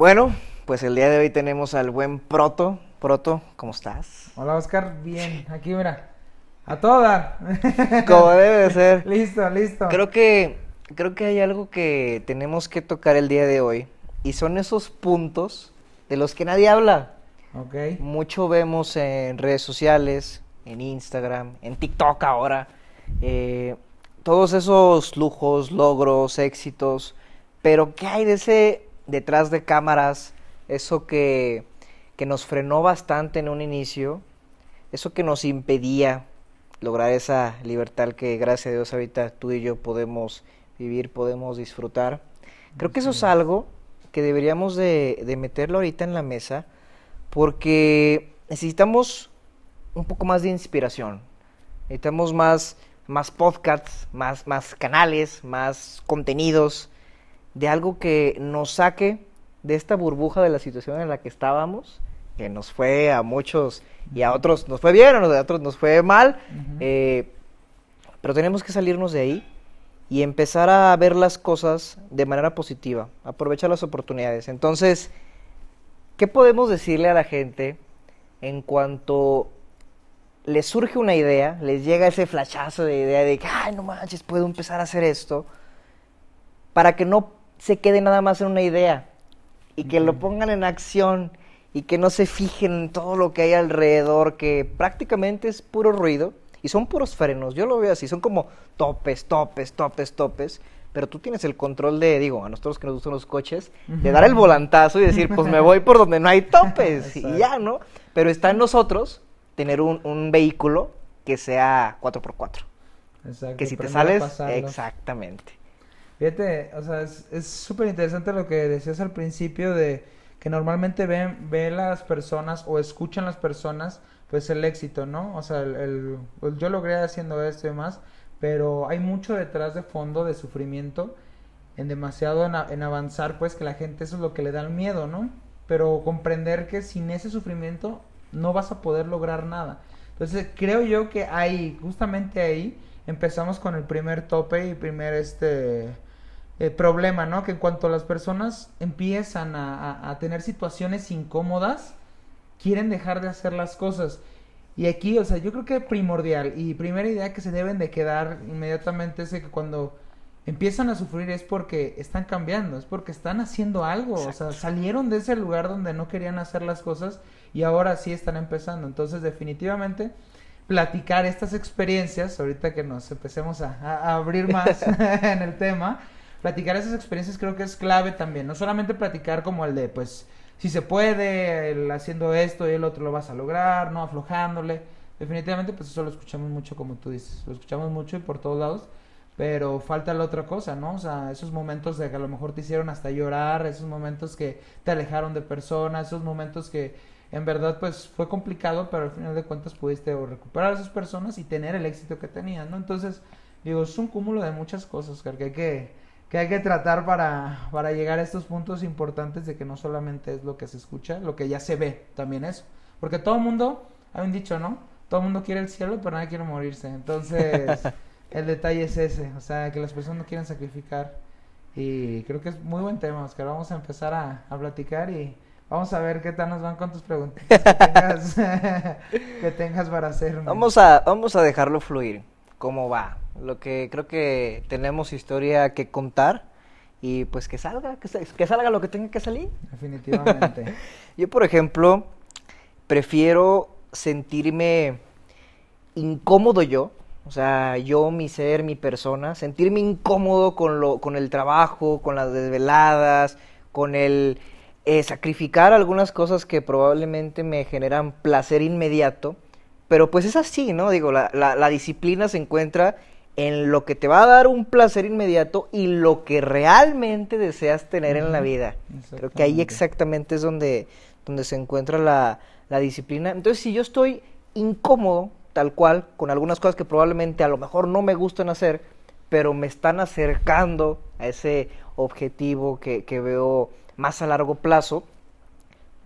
Bueno, pues el día de hoy tenemos al buen Proto. Proto, ¿cómo estás? Hola Oscar, bien, aquí mira, a toda. Como debe de ser. listo, listo. Creo que, creo que hay algo que tenemos que tocar el día de hoy y son esos puntos de los que nadie habla. Ok. Mucho vemos en redes sociales, en Instagram, en TikTok ahora, eh, todos esos lujos, logros, éxitos, pero ¿qué hay de ese detrás de cámaras? Eso que, que nos frenó bastante en un inicio, eso que nos impedía lograr esa libertad que gracias a Dios ahorita tú y yo podemos vivir, podemos disfrutar. Creo que eso es algo que deberíamos de, de meterlo ahorita en la mesa porque necesitamos un poco más de inspiración, necesitamos más, más podcasts, más, más canales, más contenidos de algo que nos saque de esta burbuja de la situación en la que estábamos, que nos fue a muchos y a otros nos fue bien, a otros nos fue mal, eh, pero tenemos que salirnos de ahí y empezar a ver las cosas de manera positiva, aprovechar las oportunidades. Entonces, ¿qué podemos decirle a la gente en cuanto les surge una idea, les llega ese flashazo de idea de que, ay, no manches, puedo empezar a hacer esto, para que no se quede nada más en una idea y que lo pongan en acción y que no se fijen en todo lo que hay alrededor, que prácticamente es puro ruido y son puros frenos. Yo lo veo así, son como topes, topes, topes, topes. Pero tú tienes el control de, digo, a nosotros que nos gustan los coches, de dar el volantazo y decir, pues me voy por donde no hay topes y ya, ¿no? Pero está en nosotros tener un, un vehículo que sea 4x4. Exacto, Que si te sales, pasarlos. exactamente. Fíjate, o sea, es súper interesante lo que decías al principio de que normalmente ven, ven las personas o escuchan las personas pues el éxito, ¿no? O sea, el, pues, yo logré haciendo esto y demás, pero hay mucho detrás de fondo de sufrimiento, en demasiado en, en avanzar, pues que la gente eso es lo que le da el miedo, ¿no? Pero comprender que sin ese sufrimiento no vas a poder lograr nada. Entonces creo yo que ahí, justamente ahí, empezamos con el primer tope y primer este eh, problema, ¿no? Que en cuanto las personas empiezan a, a- a tener situaciones incómodas, quieren dejar de hacer las cosas. Y aquí, o sea, yo creo que primordial y primera idea que se deben de quedar inmediatamente es de que cuando empiezan a sufrir es porque están cambiando, es porque están haciendo algo, o sea, salieron de ese lugar donde no querían hacer las cosas y ahora sí están empezando. Entonces, definitivamente, platicar estas experiencias, ahorita que nos empecemos a, a abrir más en el tema, platicar esas experiencias creo que es clave también, no solamente platicar como el de, pues, si se puede, el haciendo esto y el otro lo vas a lograr, no aflojándole. Definitivamente, pues eso lo escuchamos mucho, como tú dices, lo escuchamos mucho y por todos lados, pero falta la otra cosa, ¿no? O sea, esos momentos de que a lo mejor te hicieron hasta llorar, esos momentos que te alejaron de personas, esos momentos que en verdad pues fue complicado, pero al final de cuentas pudiste recuperar a esas personas y tener el éxito que tenías, ¿no? Entonces, digo, es un cúmulo de muchas cosas que hay que, que hay que tratar para, para llegar a estos puntos importantes de que no solamente es lo que se escucha, lo que ya se ve, también eso. Porque todo el mundo, hay un dicho, ¿no? Todo el mundo quiere el cielo, pero nadie quiere morirse. Entonces, el detalle es ese, o sea, que las personas no quieren sacrificar. Y creo que es muy buen tema, Oscar. Vamos a empezar a, a platicar y vamos a ver qué tal nos van con tus preguntas que tengas, que tengas para hacerme. Vamos a, vamos a dejarlo fluir, cómo va. Lo que creo que tenemos historia que contar y pues que salga, que, sa- que salga lo que tenga que salir. Definitivamente. Yo, por ejemplo, prefiero sentirme incómodo yo, o sea, yo, mi ser, mi persona, sentirme incómodo con, lo, con el trabajo, con las desveladas, con el eh, sacrificar algunas cosas que probablemente me generan placer inmediato, pero pues es así, ¿no? Digo, la, la- la disciplina se encuentra en lo que te va a dar un placer inmediato y lo que realmente deseas tener en la vida. Creo que ahí exactamente. exactamente es donde, donde se encuentra la, la disciplina. Entonces, si yo estoy incómodo, tal cual, con algunas cosas que probablemente a lo mejor no me gustan hacer, pero me están acercando a ese objetivo que, que veo más a largo plazo,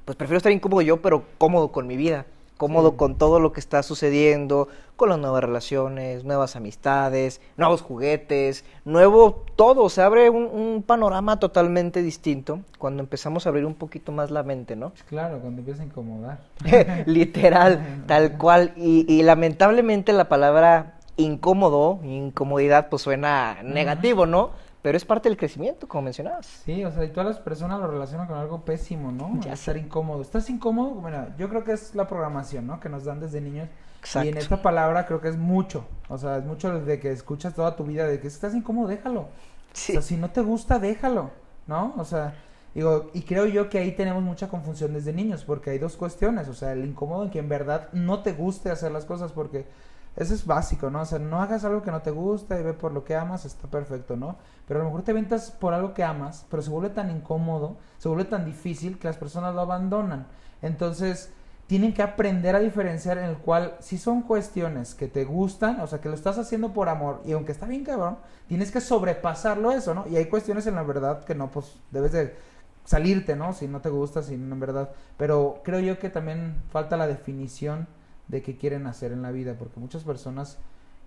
pues prefiero estar incómodo yo, pero cómodo con mi vida. Cómodo Sí. con todo lo que está sucediendo, con las nuevas relaciones, nuevas amistades, nuevos juguetes, nuevo todo, se abre un, un panorama totalmente distinto cuando empezamos a abrir un poquito más la mente, ¿no? Claro, cuando empieza a incomodar. Literal, tal cual. Y, y lamentablemente la palabra incómodo, incomodidad, pues suena negativo, ¿no? Pero es parte del crecimiento, como mencionabas. Sí, o sea, y todas las personas lo relacionan con algo pésimo, ¿no? Ya Estar incómodo. ¿Estás incómodo? Mira, yo creo que es la programación, ¿no? Que nos dan desde niños. Y en Exacto. esta palabra creo que es mucho. O sea, es mucho de que escuchas toda tu vida de que si estás incómodo, déjalo. Sí. O sea, si no te gusta, déjalo, ¿no? O sea, digo, y creo yo que ahí tenemos mucha confusión desde niños, porque hay dos cuestiones, o sea, el incómodo en que en verdad no te guste hacer las cosas, porque eso es básico, ¿no? O sea, no hagas algo que no te gusta y ve por lo que amas, está perfecto, ¿no? Pero a lo mejor te aventas por algo que amas, pero se vuelve tan incómodo, se vuelve tan difícil que las personas lo abandonan. Entonces, tienen que aprender a diferenciar en el cual si son cuestiones que te gustan, o sea, que lo estás haciendo por amor y aunque está bien cabrón, tienes que sobrepasarlo eso, ¿no? Y hay cuestiones en la verdad que no, pues debes de salirte, ¿no? Si no te gusta, si no en verdad. Pero creo yo que también falta la definición de qué quieren hacer en la vida, porque muchas personas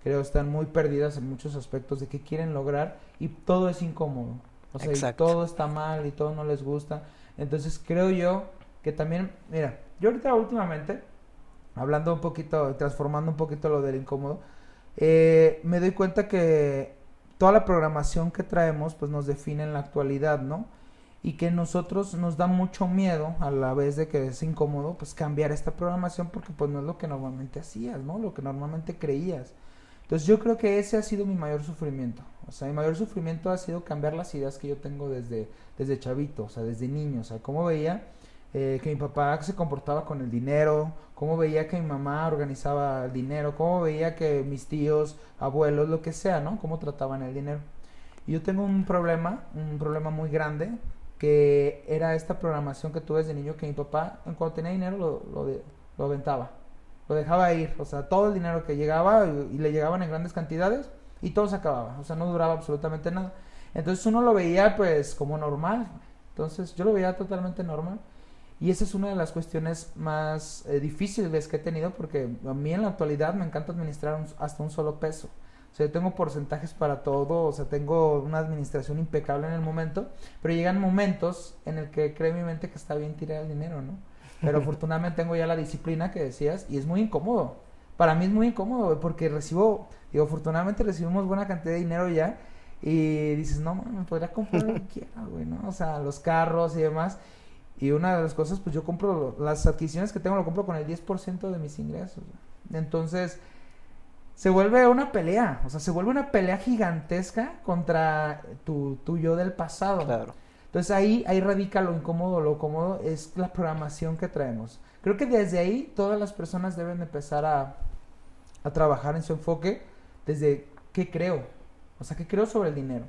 creo están muy perdidas en muchos aspectos de qué quieren lograr y todo es incómodo. O sea, y todo está mal y todo no les gusta. Entonces creo yo que también, mira, yo ahorita últimamente, hablando un poquito, transformando un poquito lo del incómodo, eh, me doy cuenta que toda la programación que traemos pues nos define en la actualidad, ¿no? Y que nosotros nos da mucho miedo a la vez de que es incómodo pues cambiar esta programación porque pues no es lo que normalmente hacías, ¿no? Lo que normalmente creías. Entonces yo creo que ese ha sido mi mayor sufrimiento. O sea, mi mayor sufrimiento ha sido cambiar las ideas que yo tengo desde, desde chavito, o sea, desde niño. O sea, cómo veía eh, que mi papá se comportaba con el dinero, cómo veía que mi mamá organizaba el dinero, cómo veía que mis tíos, abuelos, lo que sea, ¿no? Cómo trataban el dinero. Y yo tengo un problema, un problema muy grande, que era esta programación que tuve desde niño, que mi papá, en cuanto tenía dinero, lo, lo, lo aventaba. Lo dejaba ir, o sea, todo el dinero que llegaba y, le llegaban en grandes cantidades y todo se acababa, o sea, no duraba absolutamente nada. Entonces uno lo veía pues como normal, entonces yo lo veía totalmente normal. Y esa es una de las cuestiones más eh, difíciles que he tenido porque a mí en la actualidad me encanta administrar hasta un solo peso. Sea, yo tengo porcentajes para todo, o sea, tengo una administración impecable en el momento, pero llegan momentos en el que cree mi mente que está bien tirar el dinero, ¿no? Pero afortunadamente tengo ya la disciplina que decías y es muy incómodo. Para mí es muy incómodo porque recibo, digo, afortunadamente recibimos buena cantidad de dinero ya y dices, no, me podría comprar lo que quiera, güey, ¿no? O sea, los carros y demás. Y una de las cosas, pues yo compro, las adquisiciones que tengo lo compro con el 10% de mis ingresos. Entonces, se vuelve una pelea, o sea, se vuelve una pelea gigantesca contra tu, tu yo del pasado. Claro. Entonces ahí, ahí radica lo incómodo, lo cómodo es la programación que traemos. Creo que desde ahí todas las personas deben empezar a, a trabajar en su enfoque desde qué creo, o sea, qué creo sobre el dinero,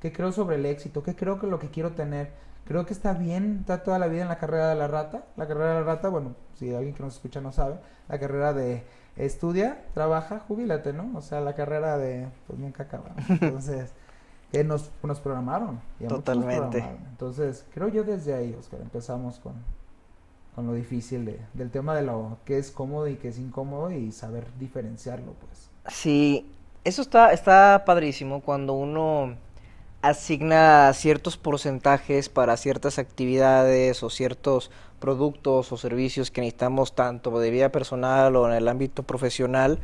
qué creo sobre el éxito, qué creo que lo que quiero tener. Creo que está bien estar toda la vida en la carrera de la rata. La carrera de la rata, bueno, si alguien que nos escucha no sabe, la carrera de estudia, trabaja, jubílate, ¿no? O sea, la carrera de, pues nunca acaba. Entonces, que nos, nos programaron. y muchos nos Totalmente. programaron. Entonces, creo yo desde ahí, Oscar, empezamos con, con lo difícil de, del tema de lo que es cómodo y que es incómodo y saber diferenciarlo, pues. Sí, eso está, está padrísimo cuando uno asigna ciertos porcentajes para ciertas actividades o ciertos productos o servicios que necesitamos tanto de vida personal o en el ámbito profesional,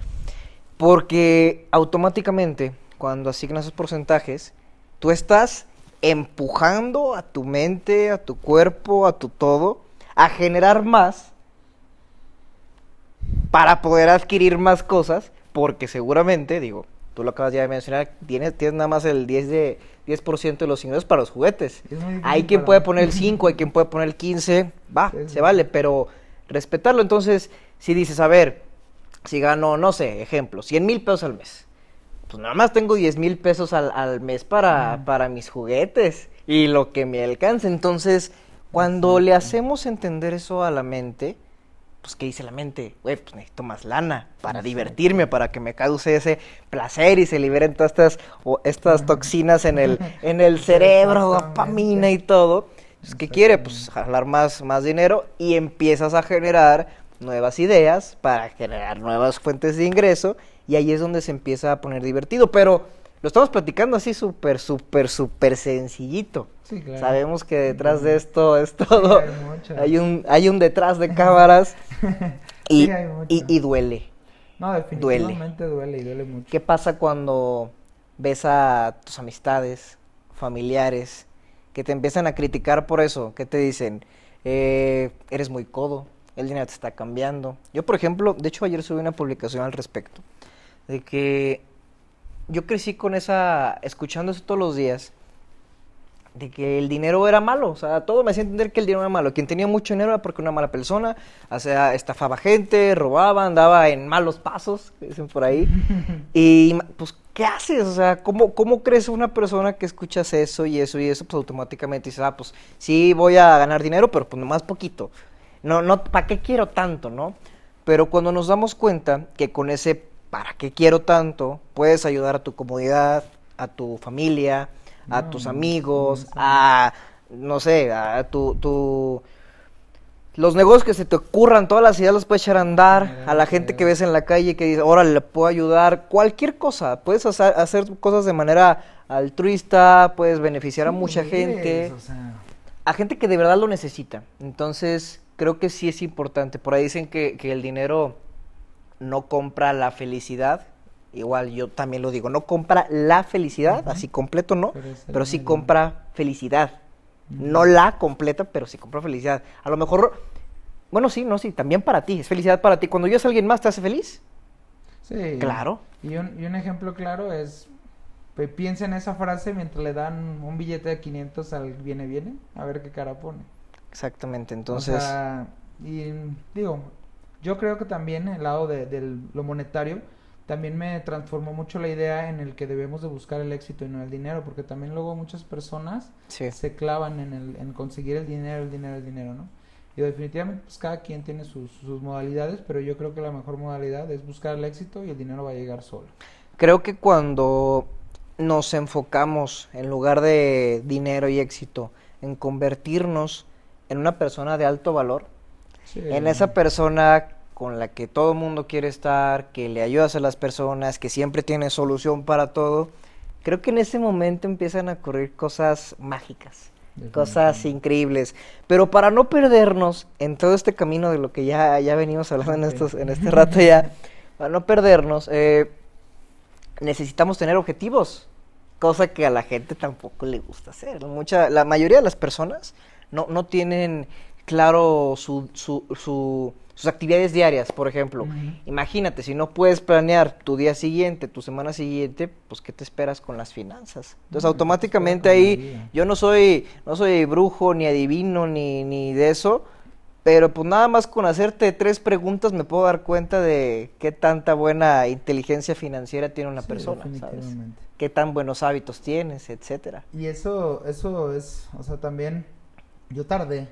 porque automáticamente cuando asignas esos porcentajes, tú estás empujando a tu mente, a tu cuerpo, a tu todo, a generar más para poder adquirir más cosas, porque seguramente, digo, tú lo acabas ya de mencionar, tienes, tienes nada más el 10 de 10% de los ingresos para los juguetes. Hay quien para- puede poner el 5, hay quien puede poner el 15, va, Sí, sí. se vale, pero respetarlo. Entonces, si dices, a ver, si gano, no sé, ejemplo, 100 mil pesos al mes, pues nada más tengo 10 mil pesos al, al mes para, para mis juguetes y lo que me alcance. Entonces, cuando le hacemos entender eso a la mente, pues ¿qué dice la mente? Güey, pues necesito más lana para divertirme, para que me cause ese placer y se liberen todas estas, o estas toxinas en el, en el cerebro, dopamina y todo. Pues, ¿Qué quiere? Pues jalar más, más dinero y empiezas a generar nuevas ideas, para generar nuevas fuentes de ingreso, y ahí es donde se empieza a poner divertido. Pero lo estamos platicando así súper, súper, súper sencillito. Sí, claro. Sabemos que detrás de esto es todo. hay un, hay un detrás de cámaras y, Sí, y, y duele. No, definitivamente duele. y duele mucho. ¿Qué pasa cuando ves a tus amistades, familiares, que te empiezan a criticar por eso? ¿Qué te dicen? Eh, eres muy codo, el dinero te está cambiando. Yo, por ejemplo, de hecho ayer subí una publicación al respecto, de que yo crecí con esa, escuchando eso todos los días, de que el dinero era malo, o sea, todo me hacía entender que el dinero era malo. Quien tenía mucho dinero era porque era una mala persona, o sea, estafaba gente, robaba, andaba en malos pasos, dicen por ahí. Y pues, ¿qué haces? O sea, ¿cómo, cómo crees una persona que escuchas eso y eso y eso? Pues automáticamente dices, ah, pues sí voy a ganar dinero, pero pues nomás poquito. No, no, ¿para qué quiero tanto, no? Pero cuando nos damos cuenta que con ese ¿para qué quiero tanto? puedes ayudar a tu comunidad, a tu familia, a No, tus amigos, no sé. a, no sé, a tu, tu... Los negocios que se te ocurran, todas las ideas las puedes echar a andar, a la gente que ves en la calle que dice, órale, le puedo ayudar, cualquier cosa, puedes hacer, hacer cosas de manera altruista, puedes beneficiar a mucha gente, o sea, a gente que de verdad lo necesita. Entonces, creo que sí es importante. Por ahí dicen que, que el dinero no compra la felicidad. Igual yo también lo digo, no compra la felicidad, así completo no, Pero sí compra felicidad. No la completa, pero sí compra felicidad. A lo mejor, bueno, sí, no, sí, también para ti, es felicidad para ti. Cuando ayudas a alguien más, ¿te hace feliz? sí. Claro. Y un, y un ejemplo claro es, piensa en esa frase mientras le dan un billete de 500 al viene viene, a ver qué cara pone. Exactamente, O entonces, sea, y digo, yo creo que también el lado de, del- lo monetario también me transformó mucho la idea en el que debemos de buscar el éxito y no el dinero, porque también luego muchas personas sí. se clavan en, el, en conseguir el dinero, el dinero, el dinero, ¿no? Y definitivamente pues cada quien tiene sus, sus modalidades, pero yo creo que la mejor modalidad es buscar el éxito y el dinero va a llegar solo. Creo que cuando nos enfocamos, en lugar de dinero y éxito, en convertirnos en una persona de alto valor, Sí. en esa persona con la que todo el mundo quiere estar, que le ayudas a las personas, que siempre tiene solución para todo, creo que en ese momento empiezan a ocurrir cosas mágicas, cosas increíbles. Pero para no perdernos en todo este camino de lo que ya, ya venimos hablando en, estos, en este rato ya, para no perdernos, eh, necesitamos tener objetivos, cosa que a la gente tampoco le gusta hacer. Mucha, la mayoría de las personas no, no tienen claro su, su, su- sus actividades diarias, por ejemplo. Imagínate, si no puedes planear tu día siguiente, tu semana siguiente, pues ¿qué te esperas con las finanzas? Entonces No, ¿qué te automáticamente la ahí, yo no soy, no soy brujo, ni adivino, ni, ni de eso, pero pues nada más con hacerte tres preguntas me puedo dar cuenta de qué tanta buena inteligencia financiera tiene una Sí, persona, ¿sabes? Qué tan buenos hábitos tienes, etcétera. Y eso, eso es, o sea, también yo tardé,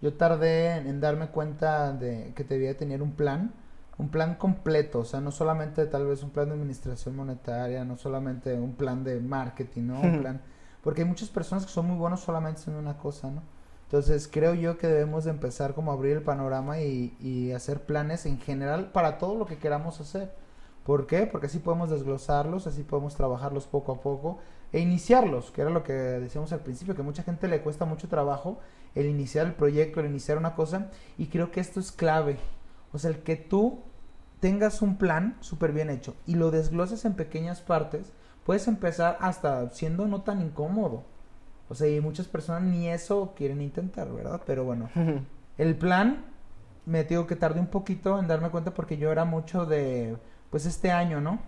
yo tardé en, en darme cuenta de que debía tener un plan, un plan completo, o sea, no solamente tal vez un plan de administración monetaria, no solamente un plan de marketing, ¿no? Un plan, porque hay muchas personas que son muy buenos solamente haciendo una cosa, ¿no? Entonces creo yo que debemos de empezar como a abrir el panorama y, y hacer planes en general para todo lo que queramos hacer. ¿Por qué? Porque así podemos desglosarlos, así podemos trabajarlos poco a poco e iniciarlos, que era lo que decíamos al principio, que a mucha gente le cuesta mucho trabajo el iniciar el proyecto, el iniciar una cosa, y creo que esto es clave. O sea, el que tú tengas un plan súper bien hecho y lo desgloses en pequeñas partes, puedes empezar hasta siendo no tan incómodo. O sea, y muchas personas ni eso quieren intentar, ¿verdad? Pero bueno, el plan me digo que tardé un poquito en darme cuenta porque yo era mucho de, pues este año, ¿no?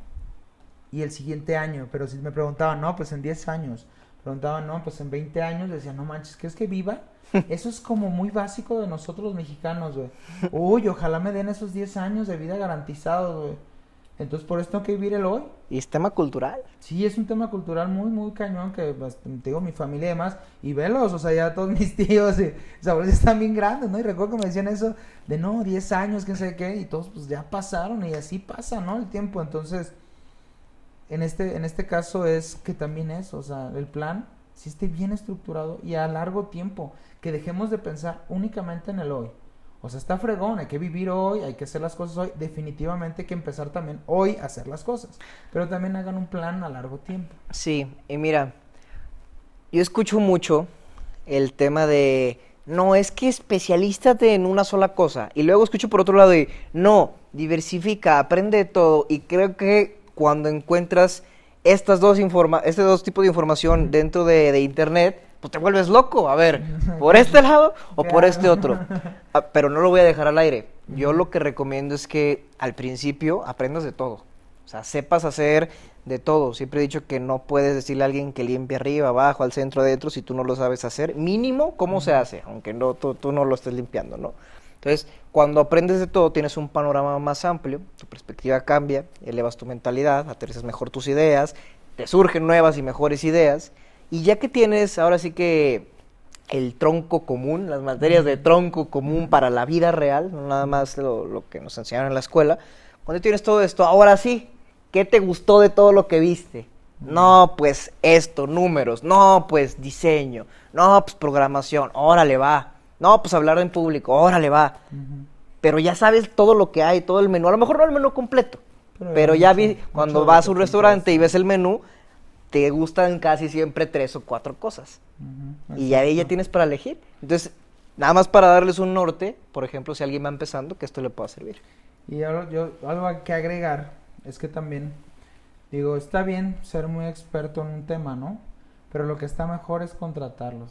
Y el siguiente año, pero si me preguntaban, no, pues en 10 años, preguntaban, no, pues en 20 años, decía, no manches, ¿quieres que viva? Eso es como muy básico de nosotros los mexicanos, güey. Uy, ojalá me den esos 10 años de vida garantizados, güey. Entonces, por eso tengo que vivir el hoy. Y es tema cultural. Sí, es un tema cultural muy, muy cañón que pues, te digo, mi familia y demás, y velos, o sea, ya todos mis tíos y mis abuelos están bien grandes, ¿no? Y recuerdo que me decían eso de no, 10 años, quién sabe qué, y todos pues ya pasaron y así pasa, ¿no? El tiempo, entonces, en este, en este caso es que también es, o sea, el plan, si esté bien estructurado y a largo tiempo, que dejemos de pensar únicamente en el hoy. O sea, está fregón, hay que vivir hoy, hay que hacer las cosas hoy. Definitivamente hay que empezar también hoy a hacer las cosas. Pero también hagan un plan a largo tiempo. Sí, y mira, yo escucho mucho el tema de, no, es que especialízate en una sola cosa. Y luego escucho por otro lado de, no, diversifica, aprende de todo. Y creo que cuando encuentras estas dos informa este dos tipos de información dentro de, de Internet, pues te vuelves loco. A ver, ¿por este lado o por este otro? Ah, pero no lo voy a dejar al aire. Yo lo que recomiendo es que al principio aprendas de todo. O sea, sepas hacer de todo. Siempre he dicho que no puedes decirle a alguien que limpie arriba, abajo, al centro, adentro, si tú no lo sabes hacer. Mínimo, ¿cómo se hace? Aunque no, tú, tú no lo estés limpiando, ¿no? Entonces, cuando aprendes de todo, tienes un panorama más amplio, tu perspectiva cambia, elevas tu mentalidad, aterrizas mejor tus ideas, te surgen nuevas y mejores ideas. Y ya que tienes, ahora sí que el tronco común, las materias de tronco común para la vida real, no nada más lo, lo que nos enseñaron en la escuela, cuando tienes todo esto, ahora sí, ¿qué te gustó de todo lo que viste? No, pues esto, números, no, pues diseño, no, pues programación, órale va, no, pues hablar en público, órale va. Pero ya sabes todo lo que hay, todo el menú, a lo mejor no el menú completo, Pero ya mucho- vi, cuando vas a un restaurante y ves el menú, te gustan casi siempre tres o cuatro cosas. Y ahí ya exacto. tienes para elegir. Entonces, nada más para darles un norte, por ejemplo, si alguien va empezando, que esto le pueda servir. Y ahora yo, algo que agregar es que también, digo, está bien ser muy experto en un tema, ¿no? Pero lo que está mejor es contratarlos.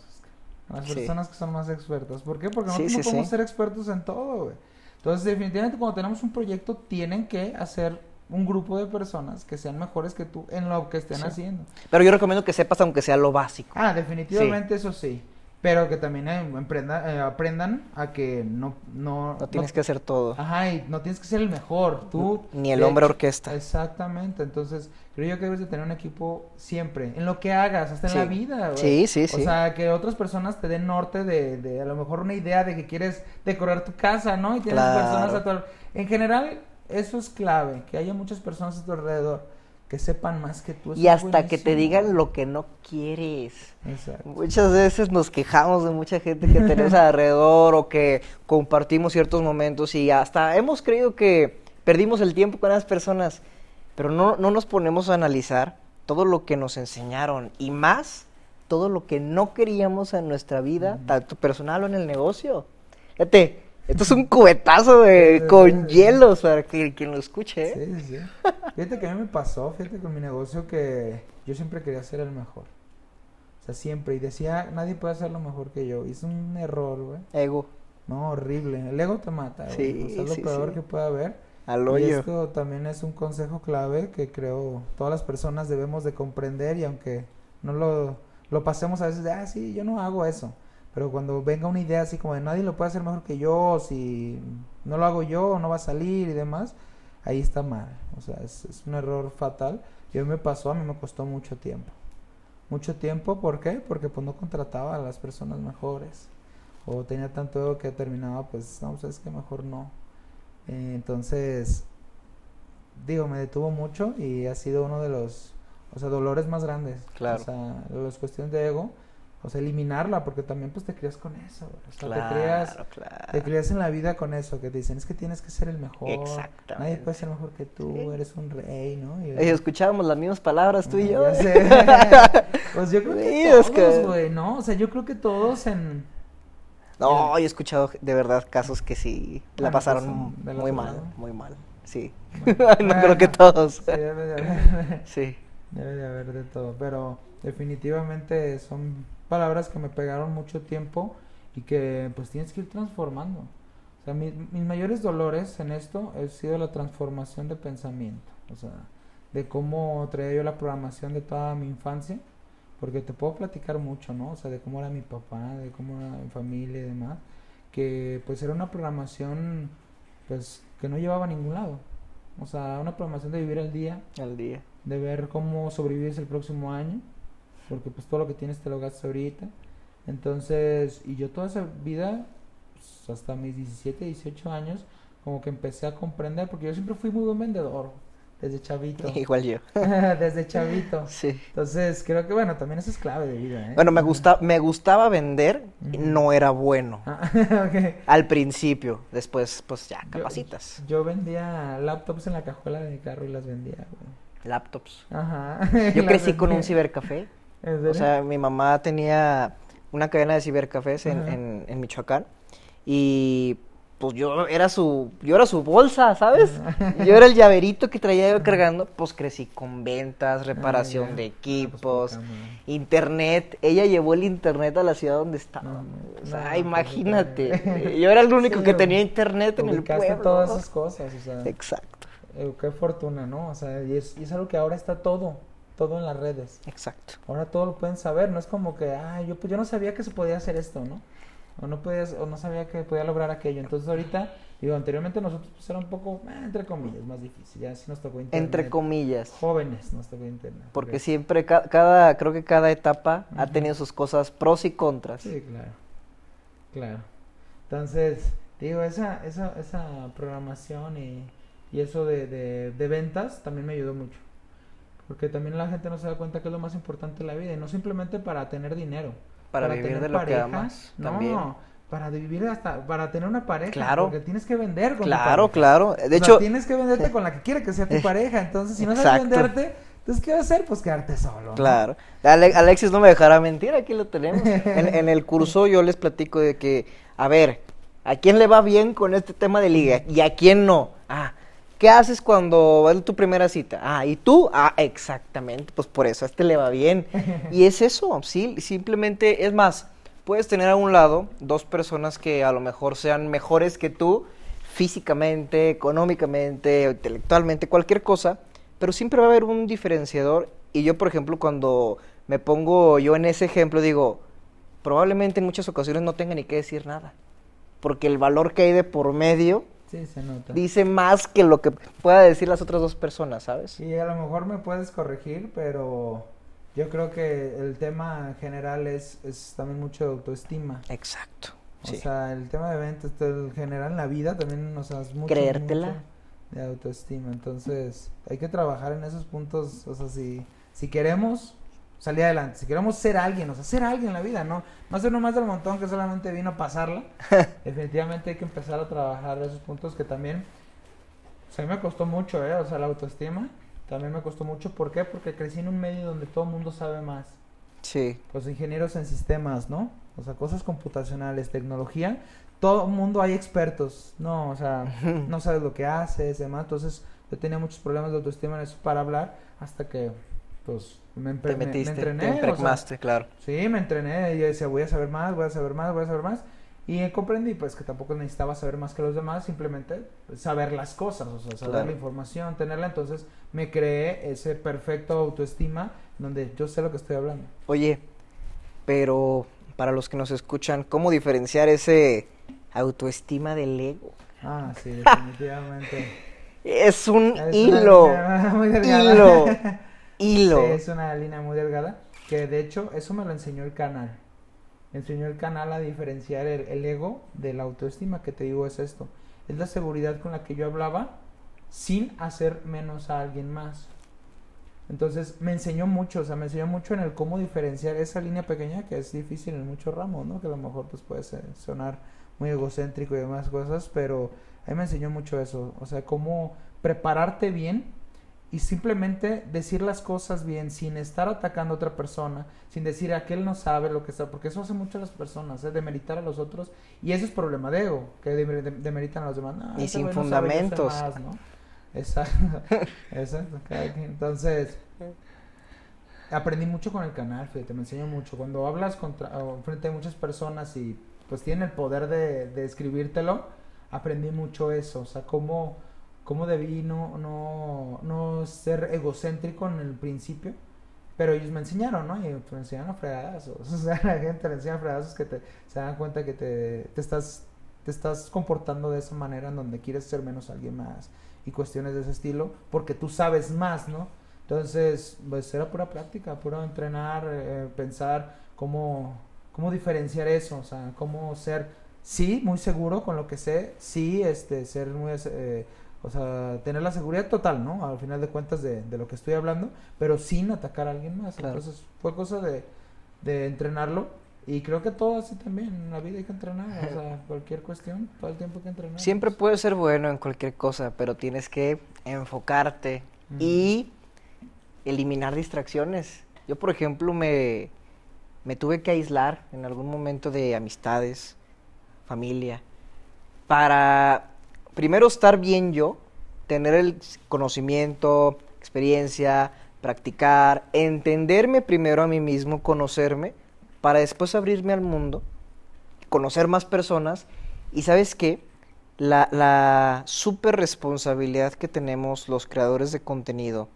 Las Sí. personas que son más expertas. ¿Por qué? Porque nosotros sí, no podemos ser expertos en todo, güey. Entonces, definitivamente cuando tenemos un proyecto, tienen que hacer un grupo de personas que sean mejores que tú en lo que estén haciendo. Pero yo recomiendo que sepas aunque sea lo básico. Ah, definitivamente eso sí. Pero que también eh, emprenda- eh, aprendan a que no... No, No tienes que hacer todo. Ajá, y no tienes que ser el mejor. Tú... Ni el hombre orquesta. Exactamente. Entonces, creo yo que debes de tener un equipo siempre. En lo que hagas, hasta en la Sí. vida, güey. Sí, sí, O sí. sea, que otras personas te den norte de, de a lo mejor una idea de que quieres decorar tu casa, ¿no? Y tienes Claro. personas a tu En general, eso es clave. Que haya muchas personas a tu alrededor que sepan más que tú. Eso y hasta que te digan lo que no quieres. Exacto. Muchas veces nos quejamos de mucha gente que tenemos alrededor o que compartimos ciertos momentos y hasta hemos creído que perdimos el tiempo con esas personas, pero no, no nos ponemos a analizar todo lo que nos enseñaron y más todo lo que no queríamos en nuestra vida, tanto personal o en el negocio. Fíjate, esto es un cubetazo de, con hielos para que quien lo escuche. ¿eh? Sí, sí. Fíjate que a mí me pasó, fíjate con mi negocio que yo siempre quería ser el mejor. O sea, siempre. Y decía, nadie puede hacerlo mejor que yo. Y es un error, güey. Ego, No, horrible. El ego te mata, güey. Sí, O sea, es lo sí, peor sí. que puede haber. al Y hoyo. esto también es un consejo clave que creo todas las personas debemos de comprender y aunque no lo, lo pasemos a veces de, ah, sí, yo no hago eso. Pero cuando venga una idea así como de nadie lo puede hacer mejor que yo, si no lo hago yo, no va a salir y demás, ahí está mal. O sea, es, es un error fatal. Y a mí me pasó, a mí me costó mucho tiempo. Mucho tiempo, ¿por qué? Porque pues no contrataba a las personas mejores. O tenía tanto ego que terminaba, pues, no, pues es que mejor no. Eh, entonces, digo, me detuvo mucho y ha sido uno de los, o sea, dolores más grandes. Claro. O sea, las cuestiones de ego, o sea, eliminarla, porque también pues te crías con eso. O sea, te crías, Claro, claro. te crías en la vida con eso, que te dicen, es que tienes que ser el mejor. Nadie Exactamente. puede ser mejor que tú, Sí. eres un rey, ¿no? Y- escuchábamos las mismas palabras tú y Ah, yo. ya sé. pues yo creo que es todos, que- güey, ¿no? O sea, yo creo que todos en... No, yo he escuchado de verdad casos que sí la Bueno, pasaron pues, muy mal, lado. muy mal. Sí. Bueno, no creo que todos. Sí, debe de haber. Sí. Debe de haber de todo, pero definitivamente son palabras que me pegaron mucho tiempo y que pues tienes que ir transformando. O sea, mi- mis mayores dolores en esto ha sido la transformación de pensamiento, o sea, de cómo traía yo la programación de toda mi infancia, porque te puedo platicar mucho, ¿no? O sea, de cómo era mi papá, de cómo era mi familia y demás, que pues era una programación pues que no llevaba a ningún lado. O sea, una programación de vivir el día, Al día. de ver cómo sobrevives el próximo año, porque pues todo lo que tienes te lo gastas ahorita. Entonces, y yo toda esa vida, pues, hasta mis 17, 18 años, como que empecé a comprender, porque yo siempre fui muy buen vendedor. desde chavito. Igual yo. desde chavito. Sí. Entonces, creo que bueno, también eso es clave de vida, ¿eh? Bueno, me, gusta, me gustaba vender, Ujú. no era bueno. Ah, ok. Al principio, después, pues ya, Yo- capacitas. Yo, vendía laptops en la cajuela de mi carro y las vendía, güey. Laptops. Ajá. Yo crecí con un cibercafé. ¿En O sea, mi mamá tenía una cadena de cibercafés en, en, en Michoacán. Y pues yo era su, yo era su bolsa, ¿sabes? Yo era el llaverito que traía yo cargando. Pues crecí con ventas, reparación Ah, ya. de Ah, pues, equipos, internet. Ella llevó el internet a la ciudad donde estaba. No, o sea, pues, imagínate. ok. Yo era el único Sí, que tenía internet en el pueblo. todas esas cosas, o sea, Exacto, eh, qué fortuna, ¿no? O sea, y es, y es algo que ahora está todo, todo en las redes. exacto. Ahora todo lo pueden saber, no es como que, ah, yo, pues, yo no sabía que se podía hacer esto, ¿no? O no, podías, o no sabía que podía lograr aquello. Entonces ahorita, digo, anteriormente nosotros pues era un poco, eh, entre comillas, más difícil. Ya sí nos tocó internet. Entre comillas. Jóvenes nos tocó internet. Porque siempre, ca- cada, creo que cada etapa ha tenido sus cosas pros y contras. Sí, claro. Claro. Entonces, digo, esa, esa, esa programación y, y eso de, de, de ventas también me ayudó mucho. Porque también la gente no se da cuenta que es lo más importante en la vida y no simplemente para tener dinero. Para vivir tener de lo que pareja, amas, No, también. para vivir hasta, para tener una pareja. Claro. Porque tienes que vender con tu Claro, pareja. claro. O De sea, hecho, tienes que venderte con la que quiere que sea tu pareja. Entonces, si no sabes venderte, entonces, ¿qué vas a hacer? Pues quedarte solo. ¿no? claro. Ale- Alexis no me dejará mentir, aquí lo tenemos. En, en el curso yo les platico de que, a ver, ¿a quién le va bien con este tema de liga? ¿Y a quién no? Ah, ¿qué haces cuando a tu primera cita? Ah, ¿y tú? Ah, exactamente, pues por eso a este le va bien. Y es eso, sí, simplemente, es más, puedes tener a un lado dos personas que a lo mejor sean mejores que tú físicamente, económicamente, intelectualmente, cualquier cosa, pero siempre va a haber un diferenciador. Y yo, por ejemplo, cuando me pongo yo en ese ejemplo, digo, probablemente en muchas ocasiones no tenga ni que decir nada, porque el valor que hay de por medio Sí, se nota. dice más que lo que pueda decir las otras dos personas, ¿sabes? Y a lo mejor me puedes corregir, pero yo creo que el tema general es, es también mucho de autoestima. Exacto. O Sí. sea, el tema de ventas, el general en la vida también, sea, es mucho, Creértela. mucho de autoestima. Entonces, hay que trabajar en esos puntos, o sea, si, si queremos salir adelante, si queremos ser alguien, o sea, ser alguien en la vida, no, no ser nomás del montón que solamente vino a pasarla. Definitivamente hay que empezar a trabajar esos puntos que también, o sea, a mí me costó mucho, ¿eh? O sea, la autoestima también me costó mucho. ¿Por qué? Porque crecí en un medio donde todo el mundo sabe más Sí. pues ingenieros en sistemas, ¿no? O sea, cosas computacionales, tecnología, todo el mundo hay expertos, ¿no? O sea, no sabes lo que haces, demás, entonces yo tenía muchos problemas de autoestima en eso para hablar hasta que, pues, me, Te me- me metiste, entrené, te o sea, impregnaste, claro. Sí, me entrené y yo decía, voy a saber más, voy a saber más, voy a saber más. Y comprendí pues que tampoco necesitaba saber más que los demás, simplemente saber las cosas, o sea, saber Claro. la información, tenerla. Entonces me creé ese perfecto autoestima donde yo sé lo que estoy hablando. Oye, pero para los que nos escuchan, ¿cómo diferenciar ese autoestima del ego? Ah, sí, definitivamente. Es un Es hilo. Hilo. Hilo. Sí, es una línea muy delgada. Que de hecho, eso me lo enseñó el canal. Me enseñó el canal a diferenciar el, ego de la autoestima, que te digo es esto. Es la seguridad con la que yo hablaba sin hacer menos a alguien más. Entonces me enseñó mucho, o sea, me enseñó mucho en el cómo diferenciar esa línea pequeña que es difícil en muchos ramos, ¿no? Que a lo mejor pues puede sonar muy egocéntrico y demás cosas, pero a mí me enseñó mucho eso, o sea, cómo prepararte bien y simplemente decir las cosas bien sin estar atacando a otra persona, sin decir aquel no sabe lo que está, porque eso hace mucho a las personas, ¿eh? demeritar a los otros y eso es problema de ego, que demer- de- demeritan a los demás. "No, Y ese sin no fundamentos. más", ¿no? Exacto. Entonces, aprendí mucho con el canal, fíjate, me enseñó mucho. Cuando hablas contra, frente a muchas personas y pues tienen el poder de, de escribírtelo, aprendí mucho eso, o sea, cómo, cómo debí no, no, no ser egocéntrico en el principio. Pero ellos me enseñaron, ¿no? Y pues, me enseñaron a fregadazos. O sea, la gente le enseña a fregadazos que te, se dan cuenta que te, te estás te estás comportando de esa manera en donde quieres ser menos alguien más y cuestiones de ese estilo porque tú sabes más, ¿no? Entonces, pues era pura práctica, puro entrenar, eh, pensar cómo, cómo diferenciar eso, o sea, cómo ser, sí, muy seguro con lo que sé, sí, este, ser muy, eh, O sea, tener la seguridad total, ¿no? Al final de cuentas de, de lo que estoy hablando, pero sin atacar a alguien más. Claro. Entonces fue cosa de, de entrenarlo. Y creo que todo así también, en la vida hay que entrenar, o sea, cualquier cuestión, todo el tiempo hay que entrenar. Siempre pues. puedes ser bueno en cualquier cosa, pero tienes que enfocarte y eliminar distracciones. Yo, por ejemplo, me, me tuve que aislar en algún momento de amistades, familia, para primero estar bien yo, tener el conocimiento, experiencia, practicar, entenderme primero a mí mismo, conocerme, para después abrirme al mundo, conocer más personas. Y sabes qué, la, super responsabilidad que tenemos los creadores de contenido,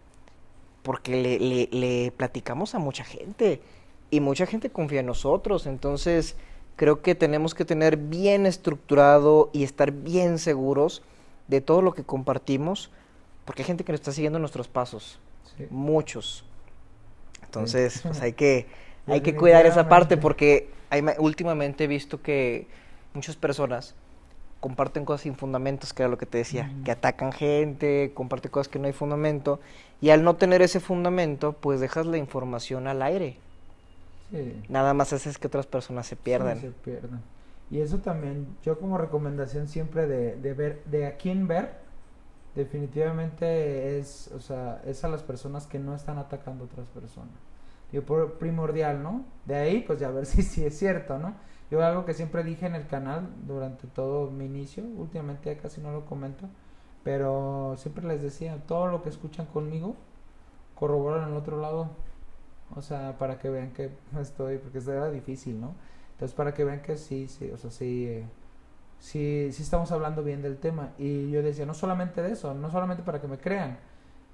porque le- le platicamos a mucha gente y mucha gente confía en nosotros, entonces creo que tenemos que tener bien estructurado y estar bien seguros de todo lo que compartimos, porque hay gente que nos está siguiendo nuestros pasos, Sí. muchos. Entonces, Sí. pues hay que, hay que cuidar esa parte porque hay últimamente he visto que muchas personas comparten cosas sin fundamentos, que era lo que te decía, que atacan gente, comparten cosas que no hay fundamento, y al no tener ese fundamento, pues dejas la información al aire. Sí. Nada más haces que otras personas se pierdan. Sí, se pierdan. Y eso también, yo como recomendación siempre de, de ver, de a quién ver, definitivamente es, o sea, es a las personas que no están atacando a otras personas. Digo, por- primordial, ¿no? De ahí, pues ya ver si, si es cierto, ¿no? Yo algo que siempre dije en el canal durante todo mi inicio, últimamente ya casi no lo comento, pero siempre les decía, todo lo que escuchan conmigo, corroboran al otro lado. O sea, para que vean que estoy, porque era difícil, ¿no? Entonces, para que vean que sí, sí, o sea, sí, eh, sí, sí estamos hablando bien del tema. Y yo decía, no solamente de eso, no solamente para que me crean,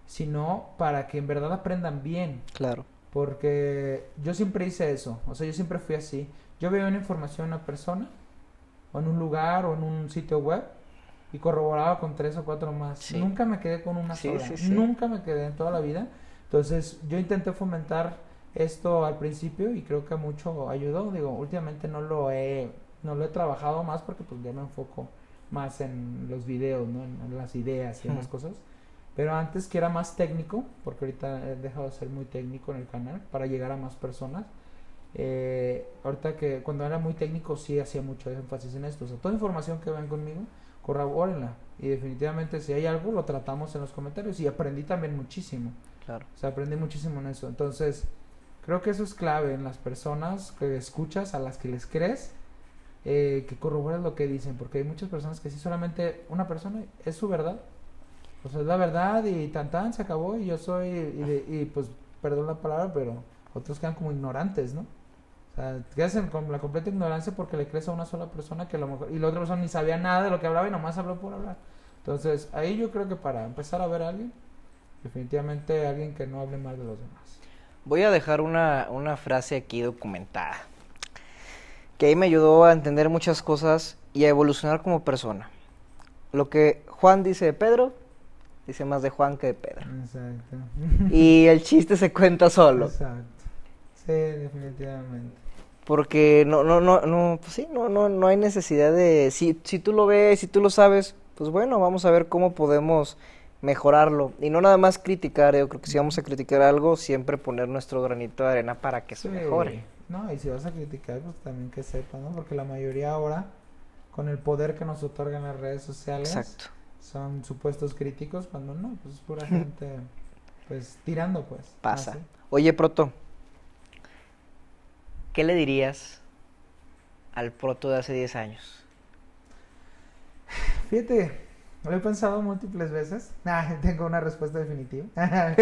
sino para que en verdad aprendan bien. Claro. Porque yo siempre hice eso, o sea, yo siempre fui así. Yo veía una información en una persona, o en un lugar, o en un sitio web, y corroboraba con tres o cuatro más. Sí. Nunca me quedé con una Sí, sola, sí. nunca me quedé en toda la vida. Entonces, yo intenté fomentar esto al principio y creo que mucho ayudó. Digo, últimamente no lo he, no lo he trabajado más porque pues ya me enfoco más en los videos, ¿no? En, en las ideas y en las cosas. Pero antes que era más técnico, porque ahorita he dejado de ser muy técnico en el canal para llegar a más personas. eh, ahorita que cuando era muy técnico sí hacía mucho énfasis en esto. O sea, toda información que ven conmigo, corrobórenla. Y definitivamente si hay algo, lo tratamos en los comentarios. Y aprendí también muchísimo. Claro. O sea, aprendí muchísimo en eso. Entonces, creo que eso es clave en las personas que escuchas, a las que les crees, eh, que corroboren lo que dicen. Porque hay muchas personas que sí solamente una persona es su verdad. O sea, es la verdad y tan tan se acabó y yo soy, y, de- y, pues, perdón la palabra, pero otros quedan como ignorantes, ¿no? O sea, quedas en- con la completa ignorancia porque le crees a una sola persona que a lo mejor, y la otra persona ni sabía nada de lo que hablaba y nomás habló por hablar. Entonces, ahí yo creo que para empezar a ver a alguien, definitivamente alguien que no hable mal de los demás. Voy a dejar una, una frase aquí documentada. Que ahí me ayudó a entender muchas cosas y a evolucionar como persona. Lo que Juan dice de Pedro, dice más de Juan que de Pedro. Exacto. Y el chiste se cuenta solo. Exacto. Sí, definitivamente. Porque no, no, no, no, pues sí, no, no, no hay necesidad de. Si, si tú lo ves, si tú lo sabes, pues bueno, vamos a ver cómo podemos mejorarlo. Y no nada más criticar, yo creo que si vamos a criticar algo, siempre poner nuestro granito de arena para que se mejore. No, y si vas a criticar, pues también que sepa, ¿no? Porque la mayoría ahora, con el poder que nos otorgan las redes sociales, Exacto. son supuestos críticos, cuando no, pues es pura gente, pues, tirando, pues. Pasa. así. Oye, Proto, ¿qué le dirías al Proto de hace 10 años? Fíjate, lo he pensado múltiples veces. Ah, tengo una respuesta definitiva.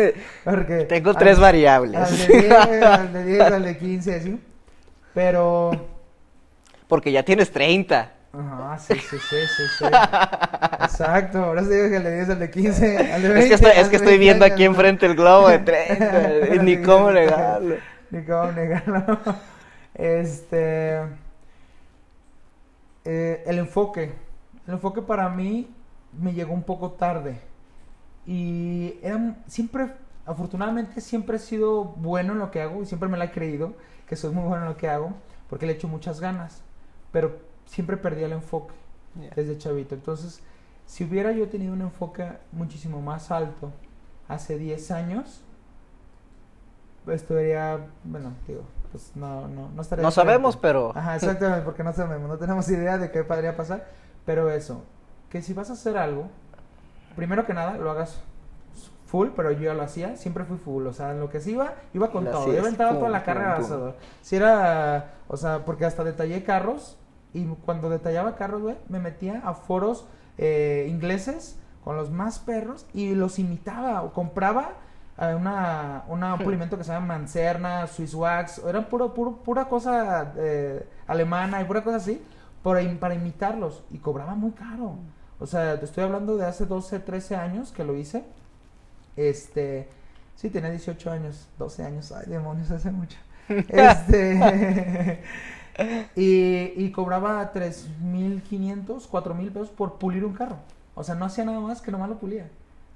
Porque Tengo al- tres variables. Al de 10, al de 10, al de 15, así. Pero. Porque ya tienes 30. Ajá, sí, sí, sí, sí, sí. Exacto, ahora sí digo que al de 10, al de 15, al de 20. Es que estoy, es al que estoy 20 viendo aquí enfrente el globo de 30. y ni cómo negarlo. Ni cómo negarlo. Este. eh, el enfoque. El enfoque para mí me llegó un poco tarde. Y era un- siempre, afortunadamente, siempre he sido bueno en lo que hago y siempre me la he creído que soy muy bueno en lo que hago porque le echo muchas ganas. Pero siempre perdí el enfoque desde chavito. Entonces, Si hubiera yo tenido un enfoque muchísimo más alto hace 10 años, estaría, bueno, digo, pues no, no, no estaría... No sabemos, pero... Ajá, exactamente, porque no sabemos, no tenemos idea de qué podría pasar, pero eso, que si vas a hacer algo, primero que nada, lo hagas full, pero yo ya lo hacía, siempre fui full, o sea, en lo que se iba, iba con todo, yo aventaba pum, toda la pum, carga pum. asador. Si era, o sea, porque hasta detallé carros, y cuando detallaba carros, güey, me metía a foros eh, ingleses con los más perros y los imitaba, o compraba eh, una, una- un pulimento que se llama Mancerna, Swiss Wax, era puro, puro, pura cosa eh, alemana y pura cosa así, para imitarlos, y cobraba muy caro. O sea, te estoy hablando de hace 12, 13 años que lo hice. Este, sí, tenía 18 años, 12 años, ay demonios, hace mucho. Este, y, y cobraba 3.500, 4.000 pesos por pulir un carro. O sea, no hacía nada más que nomás lo pulía.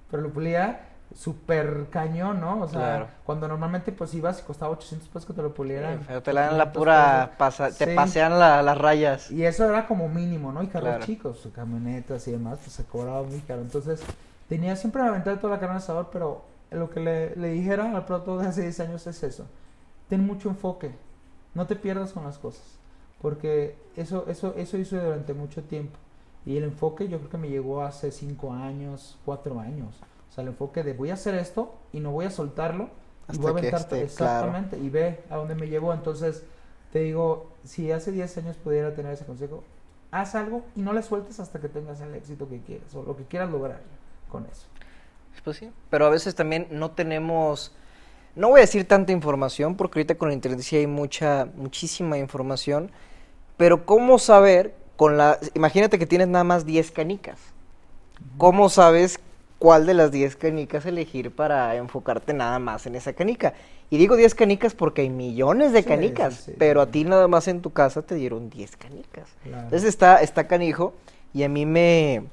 Pero lo pulía súper cañón, ¿no? O sea, Claro. cuando normalmente pues ibas y costaba 800 pesos que te lo pulieran. Te la dan la 500 pura... pasa- Te Sí. pasean la- las rayas. Y eso era como mínimo, ¿no? Y carros Claro. chicos, camionetas y demás, pues se cobraba muy caro. Entonces, tenía siempre la ventaja de toda la carne de asador, pero lo que le, le dijera al producto de hace 10 años es eso. Ten mucho enfoque. No te pierdas con las cosas. Porque eso, eso, eso hice durante mucho tiempo. Y el enfoque yo creo que me llegó hace 5 años, 4 años. Sea, el enfoque de voy a hacer esto y no voy a soltarlo. Y Hasta voy a que aventar esté claro. exactamente. Y ve a dónde me llevó. Entonces, te digo, si hace 10 años pudiera tener ese consejo, haz algo y no le sueltes hasta que tengas el éxito que quieras o lo que quieras lograr con eso. Pues sí, pero a veces también no tenemos, no voy a decir tanta información, porque ahorita con la internet sí hay mucha, muchísima información, pero ¿cómo saber con la, imagínate que tienes nada más 10 canicas, ¿cómo sabes cuál de las 10 canicas elegir para enfocarte nada más en esa canica? Y digo 10 canicas porque hay millones de Sí, canicas, sí, sí. pero a ti nada más en tu casa te dieron 10 canicas. Claro. Entonces está, está canijo y a mí me,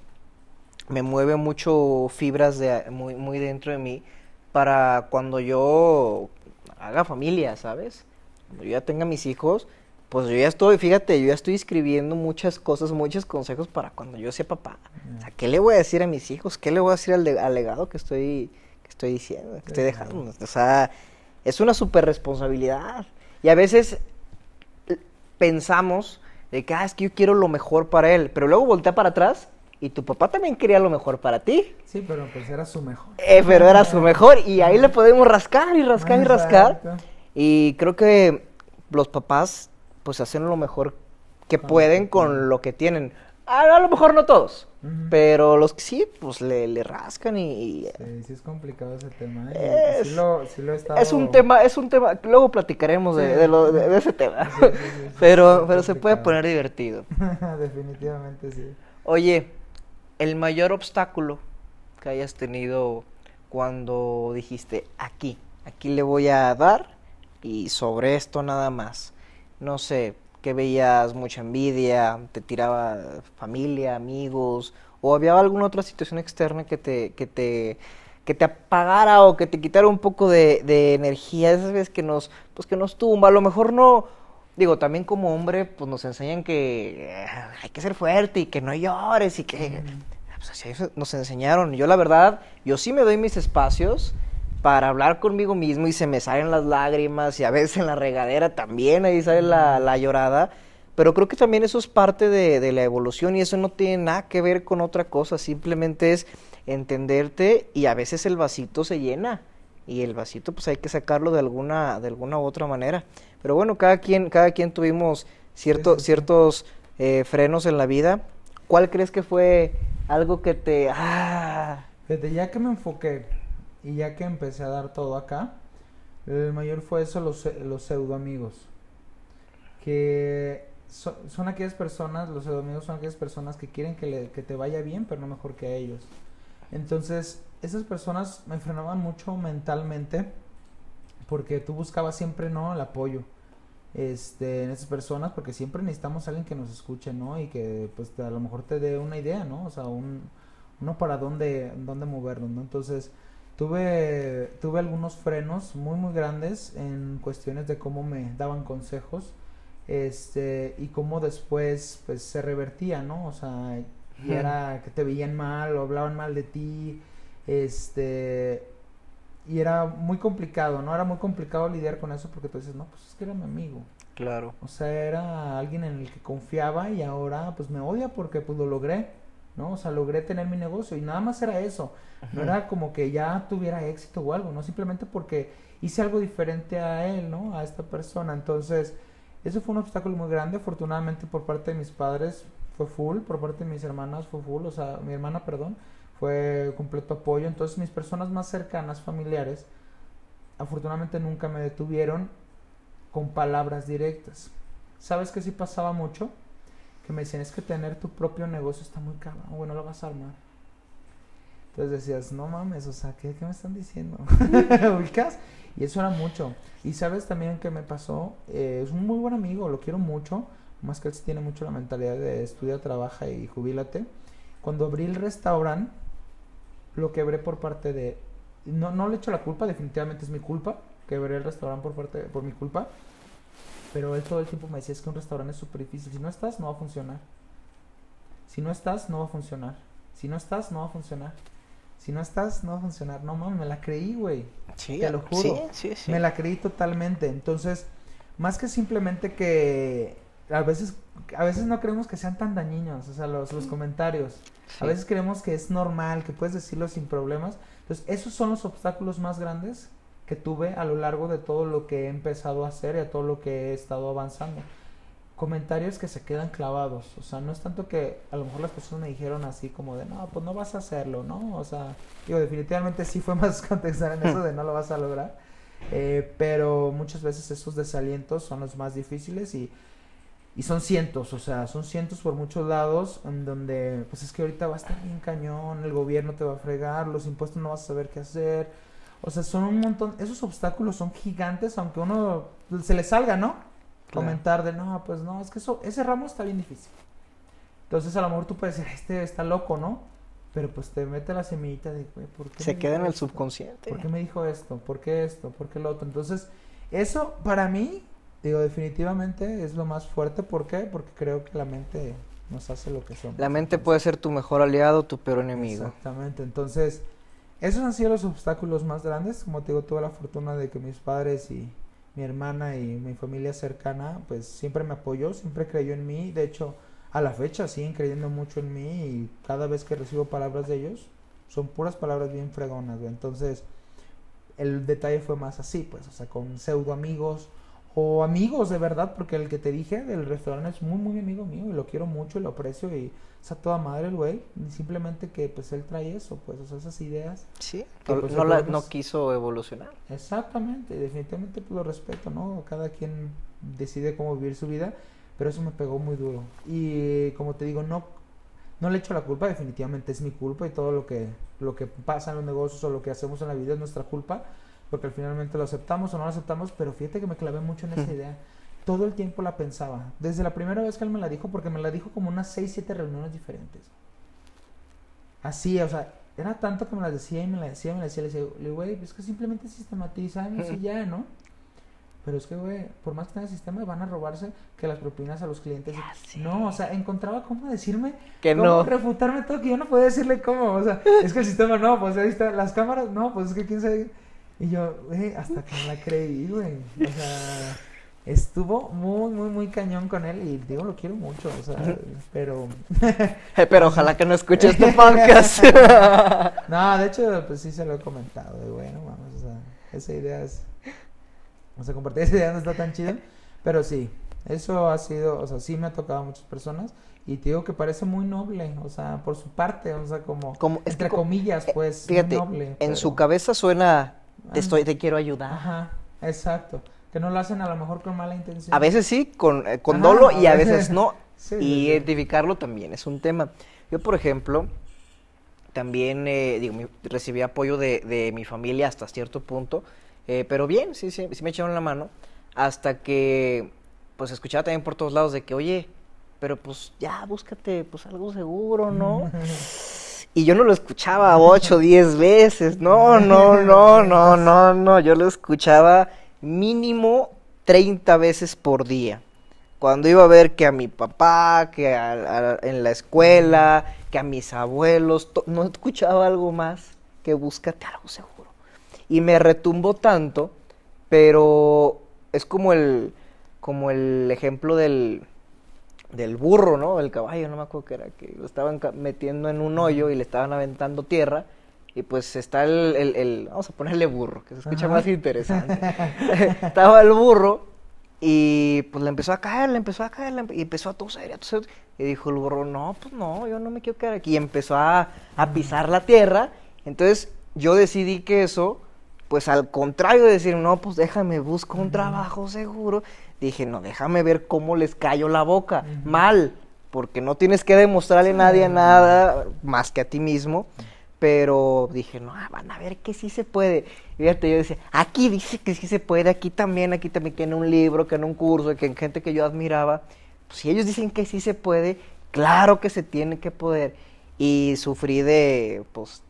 me mueve mucho fibras de, muy, muy dentro de mí para cuando yo haga familia, ¿sabes? Cuando yo ya tenga mis hijos, pues yo ya estoy, fíjate, yo ya estoy escribiendo muchas cosas, muchos consejos para cuando yo sea papá. O sea, ¿qué le voy a decir a mis hijos? ¿Qué le voy a decir al, de- al legado que estoy, que estoy diciendo, que estoy dejando? O sea, es una super responsabilidad. Y a veces pensamos de que, ah, es que yo quiero lo mejor para él, pero luego voltea para atrás y tu papá también quería lo mejor para ti. Sí, pero pues era su mejor. Eh, pero era su mejor y ahí le podemos rascar y rascar y rascar. Exacto. Y creo que los papás pues hacen lo mejor que lo pueden con lo que tienen. A, lo mejor no todos, pero los que sí, pues le, le rascan y... y- Sí, sí es complicado ese tema. ¿eh? Es- sí lo, sí lo he estado- Es un tema, es un tema, luego platicaremos de, de lo- de- de ese tema. Pero, pero se puede poner divertido. Definitivamente sí. Oye, el mayor obstáculo que hayas tenido cuando dijiste aquí, aquí le voy a dar y sobre esto nada más. No sé, que veías mucha envidia, te tiraba familia, amigos, o había alguna otra situación externa que te, que te, que te apagara o que te quitara un poco de, de energía, esas veces que nos, pues que nos tumba, a lo mejor no, digo, también como hombre, pues nos enseñan que eh, hay que ser fuerte y que no llores y que pues, así nos enseñaron. Yo la verdad, yo sí me doy mis espacios para hablar conmigo mismo y se me salen las lágrimas y a veces en la regadera también ahí sale la, la llorada. Pero creo que también eso es parte de, de la evolución y eso no tiene nada que ver con otra cosa, simplemente es entenderte y a veces el vasito se llena y el vasito pues hay que sacarlo de alguna, de alguna u otra manera. Pero bueno, cada quien, cada quien tuvimos cierto, sí, ciertos eh, frenos en la vida. ¿Cuál crees que fue algo que te... Ah, Fíjate, ya que me enfoqué y ya que empecé a dar todo acá, el mayor fue eso, los, los pseudo amigos. Que so- son aquellas personas, los pseudo amigos son aquellas personas que quieren que, que te vaya bien, pero no mejor que a ellos. Entonces, esas personas me frenaban mucho mentalmente porque tú buscabas siempre, ¿no? El apoyo este, en esas personas porque siempre necesitamos alguien que nos escuche, ¿no? Y que pues a lo mejor te dé una idea, ¿no? O sea, un, uno para dónde, dónde movernos, ¿no? Entonces, tuve, tuve algunos frenos muy, muy grandes en cuestiones de cómo me daban consejos, este, y cómo después, pues, se revertía, ¿no? O sea, y era que te veían mal o hablaban mal de ti, este, y era muy complicado, ¿no? Era muy complicado lidiar con eso porque tú dices, no, pues es que era mi amigo. Claro. O sea, era alguien en el que confiaba y ahora pues me odia porque pues lo logré, ¿no? O sea, logré tener mi negocio y nada más era eso. No era como que ya tuviera éxito o algo, ¿no? Simplemente porque hice algo diferente a él, ¿no? A esta persona. Entonces, eso fue un obstáculo muy grande. Afortunadamente por parte de mis padres fue full, por parte de mis hermanas fue full, o sea, mi hermana, perdón, fue completo apoyo. Entonces, mis personas más cercanas, familiares, afortunadamente nunca me detuvieron con palabras directas. ¿Sabes que sí pasaba mucho? Que me decían, es que tener tu propio negocio está muy caro, bueno, lo vas a armar. Entonces decías, no mames, o sea, ¿qué, qué me están diciendo? ¿Ubicas? Y eso era mucho. Y sabes también que me pasó, eh, es un muy buen amigo, lo quiero mucho, más que él sí tiene mucho la mentalidad de estudia, trabaja y jubílate. Cuando abrí el restaurante, lo quebré por parte de... No, no le echo la culpa, definitivamente es mi culpa, quebré el restaurante por, por mi culpa. Pero él todo el tiempo me decía, es que un restaurante es súper difícil. Si no estás, no va a funcionar. Si no estás, no va a funcionar. Si no estás, no va a funcionar. Si no estás, no va a funcionar. No mames, me la creí, güey. Sí, Te lo juro. Sí, sí, sí. Me la creí totalmente. Entonces, más que simplemente que a veces, a veces no creemos que sean tan dañinos, o sea, los, los comentarios. A veces creemos que es normal, que puedes decirlo sin problemas. Entonces, esos son los obstáculos más grandes que tuve a lo largo de todo lo que he empezado a hacer y a todo lo que he estado avanzando. Comentarios que se quedan clavados, o sea, no es tanto que a lo mejor las personas me dijeron así como de, no, pues no vas a hacerlo, ¿no? O sea, digo, definitivamente sí fue más contestar en eso de no lo vas a lograr, eh, pero muchas veces esos desalientos son los más difíciles y, y son cientos, o sea, son cientos por muchos lados en donde, pues es que ahorita va a estar bien cañón, el gobierno te va a fregar, los impuestos no vas a saber qué hacer, o sea, son un montón, esos obstáculos son gigantes, aunque uno se le salga, ¿no? Claro. Comentar de, no, pues no, es que eso, ese ramo está bien difícil. Entonces a lo mejor tú puedes decir, este está loco, ¿no? Pero pues te mete la semillita de, güey, ¿por qué? Se queda en el esto? subconsciente. ¿Por qué me dijo esto? ¿Por qué esto? ¿Por qué lo otro? Entonces, eso para mí, digo, definitivamente es lo más fuerte. ¿Por qué? Porque creo que la mente nos hace lo que somos. La mente puede ser tu mejor aliado, tu peor enemigo. Exactamente. Entonces, esos han sido los obstáculos más grandes. Como te digo, tuve la fortuna de que mis padres y mi hermana y mi familia cercana, pues siempre me apoyó, siempre creyó en mí. De hecho, a la fecha siguen creyendo mucho en mí y cada vez que recibo palabras de ellos, son puras palabras bien fregonas. Entonces, el detalle fue más así, pues, o sea, con pseudo amigos o amigos de verdad, porque el que te dije del restaurante es muy, muy amigo mío y lo quiero mucho y lo aprecio y está toda madre el güey. Simplemente que, pues, él trae eso, pues, o sea, esas ideas. Sí, Que, no, pues, no la- no quiso evolucionar. Exactamente, definitivamente pues, lo respeto, ¿no? Cada quien decide cómo vivir su vida, pero eso me pegó muy duro. Y como te digo, no, no le echo la culpa, definitivamente es mi culpa y todo lo que, lo que pasa en los negocios o lo que hacemos en la vida es nuestra culpa, porque al finalmente lo aceptamos o no lo aceptamos, pero fíjate que me clavé mucho en esa idea. Todo el tiempo la pensaba, desde la primera vez que él me la dijo, porque me la dijo como unas 6, 7 reuniones diferentes. Así, o sea, era tanto que me las decía y me la decía, me la decía, le decía, güey, es que simplemente sistematizamos y ya, ¿no? Pero es que, güey, por más que tenga sistema, van a robarse que las propinas a los clientes. Ya sé. No, o sea, encontraba cómo decirme, Que cómo no. refutarme todo, que yo no podía decirle cómo. O sea, es que el sistema no, pues ahí está, las cámaras, no, pues es que quién sabe. Y yo, güey, hasta que me la creí, güey. O sea, estuvo muy, muy, muy cañón con él y digo, lo quiero mucho, o sea, pero. Eh, Pero ojalá que no escuche este podcast. No, de hecho, pues sí se lo he comentado. Y bueno, vamos, o sea, esa idea es. O sea, compartir esa idea no está tan chida. Pero sí, eso ha sido, o sea, sí me ha tocado a muchas personas. Y te digo que parece muy noble, o sea, por su parte, o sea, como. Como- entre co- comillas, eh, pues. muy Fíjate, noble, en pero- su cabeza suena, te estoy, te quiero ayudar. Ajá, exacto. Que no lo hacen a lo mejor con mala intención. A veces sí, con, eh, con Ajá, dolo y a veces- no. Sí, y identificarlo también es un tema. Yo, por ejemplo, también eh, digo, mi- recibí apoyo de, de mi familia hasta cierto punto, eh, pero bien, sí, sí, sí me echaron la mano, hasta que pues escuchaba también por todos lados de que, oye, pero pues ya búscate pues algo seguro, ¿no? Y yo no lo escuchaba ocho, diez veces. No, no, no, no, no, no. Yo lo escuchaba mínimo 30 veces por día. cuando iba a ver que a mi papá, que en la escuela, que a mis abuelos, no escuchaba algo más que búscate algo seguro. Y me retumbó tanto, pero es como el, como el ejemplo del, del burro, ¿no? El caballo, no me acuerdo qué era, que lo estaban metiendo en un hoyo y le estaban aventando tierra. Y pues está el, el- el- vamos a ponerle burro, que se escucha Ajá. más interesante. Estaba el burro y pues le empezó a caer, le empezó a caer, le y empezó a toser, a toser. Y dijo el burro, no, pues no, yo no me quiero quedar aquí. Y empezó a, a pisar la tierra. Entonces yo decidí que eso, pues al contrario de decir, no, pues déjame, busco un trabajo seguro. Dije, no, déjame ver cómo les callo la boca. Mal, porque no tienes que demostrarle a nadie nada más que a ti mismo. Pero dije, no, ah, van a ver que sí se puede. Y Fíjate, yo decía, aquí dice que sí se puede, aquí también, aquí también, que en un libro, que en un curso, que en gente que yo admiraba. Pues, si ellos dicen que sí se puede, claro que se tiene que poder. Y sufrí de, pues,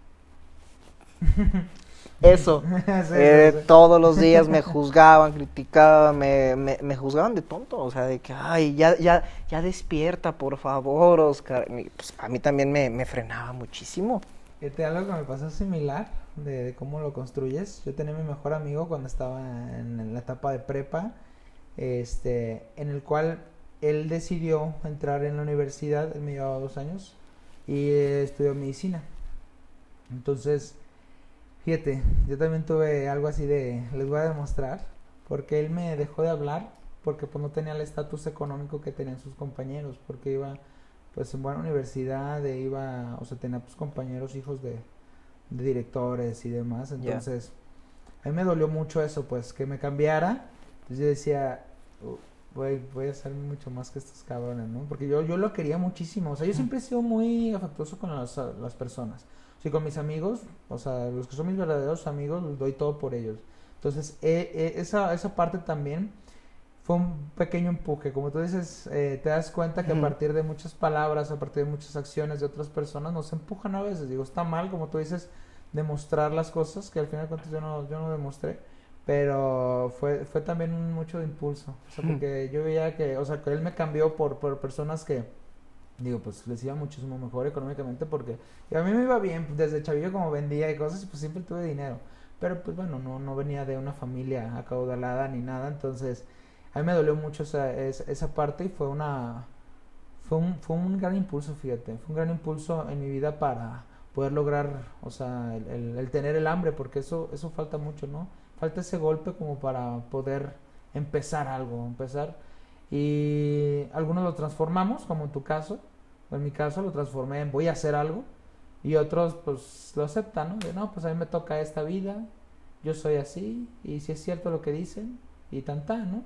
eso. Sí, Eh, sí, sí. Todos los días me juzgaban, criticaban, me, me, me juzgaban de tonto, o sea, de que, ay, ya, ya, ya despierta, por favor, Oscar. Y, pues, a mí también me, me frenaba muchísimo. Fíjate, algo que me pasó similar de, de cómo lo construyes. Yo tenía mi mejor amigo cuando estaba en, en la etapa de prepa, este, en el cual él decidió entrar en la universidad, él me llevaba dos años, y eh, estudió medicina. Entonces, fíjate, yo también tuve algo así de, les voy a demostrar, porque él me dejó de hablar, porque pues no tenía el estatus económico que tenían sus compañeros, porque iba pues en buena universidad, e iba, o sea, tenía pues compañeros, hijos de, de directores y demás, entonces a mí me dolió mucho eso, pues, que me cambiara, entonces yo decía, "Uh, voy, voy a ser mucho más que estos cabrones, ¿no? Porque yo, yo lo quería muchísimo, o sea, yo siempre he sido muy afectuoso con las, las personas, sí, con mis amigos, o sea, los que son mis verdaderos amigos, los doy todo por ellos, entonces eh, eh, esa, esa parte también fue un pequeño empuje. Como tú dices, eh, te das cuenta que a partir de muchas palabras, a partir de muchas acciones de otras personas, nos empujan a veces. Digo, está mal, como tú dices, demostrar las cosas, que al final de cuentas yo no, yo no demostré. Pero fue, fue también mucho de impulso. O sea, porque yo veía que, o sea, que él me cambió por, por personas que, digo, pues les iba muchísimo mejor económicamente porque y a mí me iba bien, desde chavillo como vendía y cosas, pues siempre tuve dinero. Pero pues bueno, no, no venía de una familia acaudalada ni nada, entonces a mí me dolió mucho esa, esa, parte y fue una fue un, fue un gran impulso, fíjate, fue un gran impulso en mi vida para poder lograr, o sea, el, el- el tener el hambre, porque eso, eso falta mucho, ¿no? Falta ese golpe como para poder empezar algo, empezar. Y algunos lo transformamos, como en tu caso, o en mi caso lo transformé en voy a hacer algo, y otros pues lo aceptan, ¿no? De no, pues a mí me toca esta vida, yo soy así, y si es cierto lo que dicen, y tan tan, ¿no?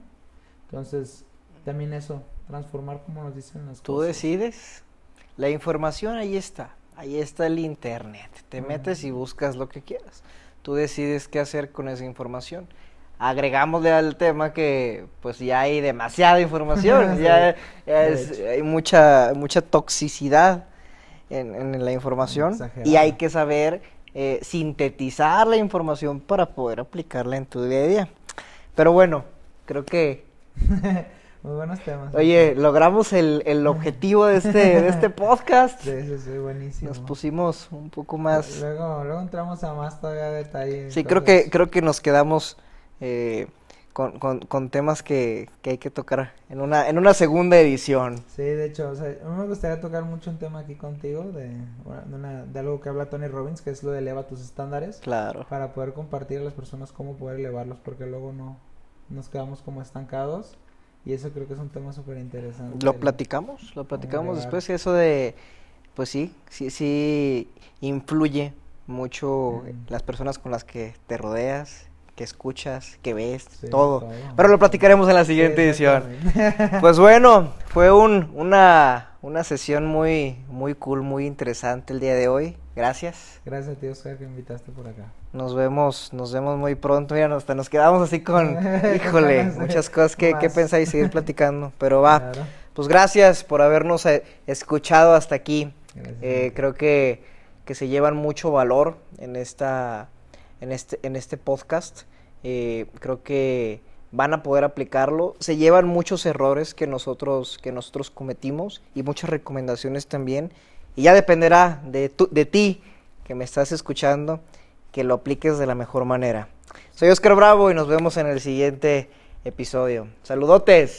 Entonces, también eso, transformar como nos dicen las Tú cosas. decides. La información ahí está. Ahí está el internet. Te metes y buscas lo que quieras. Tú decides qué hacer con esa información. Agregámosle al tema que pues ya hay demasiada información. Sí, ya, es- hay mucha, mucha toxicidad en, en la información. Y hay que saber eh, sintetizar la información para poder aplicarla en tu día a día. Pero bueno, creo que Muy buenos temas. Oye, logramos el, el objetivo de este, de este podcast. Sí, sí, sí, buenísimo. Nos pusimos un poco más. Luego, luego entramos a más todavía detalles. Sí, creo que, creo que nos quedamos eh, con, con- con temas que, que hay que tocar en una, en una segunda edición. Sí, de hecho, o sea, a mí me gustaría tocar mucho un tema aquí contigo de, de, una- de algo que habla Tony Robbins, que es lo de eleva tus estándares, Claro. para poder compartir a las personas cómo poder elevarlos, porque luego no nos quedamos como estancados. Y eso creo que es un tema súper interesante. Lo platicamos, lo platicamos después. y Eso de, pues sí, sí, sí influye mucho Ujú. las personas con las que te rodeas, que escuchas, que ves, Sí, todo. todo. Pero lo platicaremos en la Sí, siguiente edición. Pues bueno, fue un, una, una sesión muy, muy cool, muy interesante el día de hoy. Gracias. Gracias a ti, Oscar, que me invitaste por acá. Nos vemos, nos vemos muy pronto. Mira, hasta nos quedamos así con, híjole, muchas cosas que, que pensar y seguir platicando. Pero va, Claro. pues gracias por habernos eh, escuchado hasta aquí. Eh, creo que, que se llevan mucho valor en esta en este en este podcast. Eh, creo que van a poder aplicarlo. Se llevan muchos errores que nosotros, que nosotros cometimos y muchas recomendaciones también. Y ya dependerá de, de ti que me estás escuchando que lo apliques de la mejor manera. Soy Oscar Bravo y nos vemos en el siguiente episodio. Saludotes.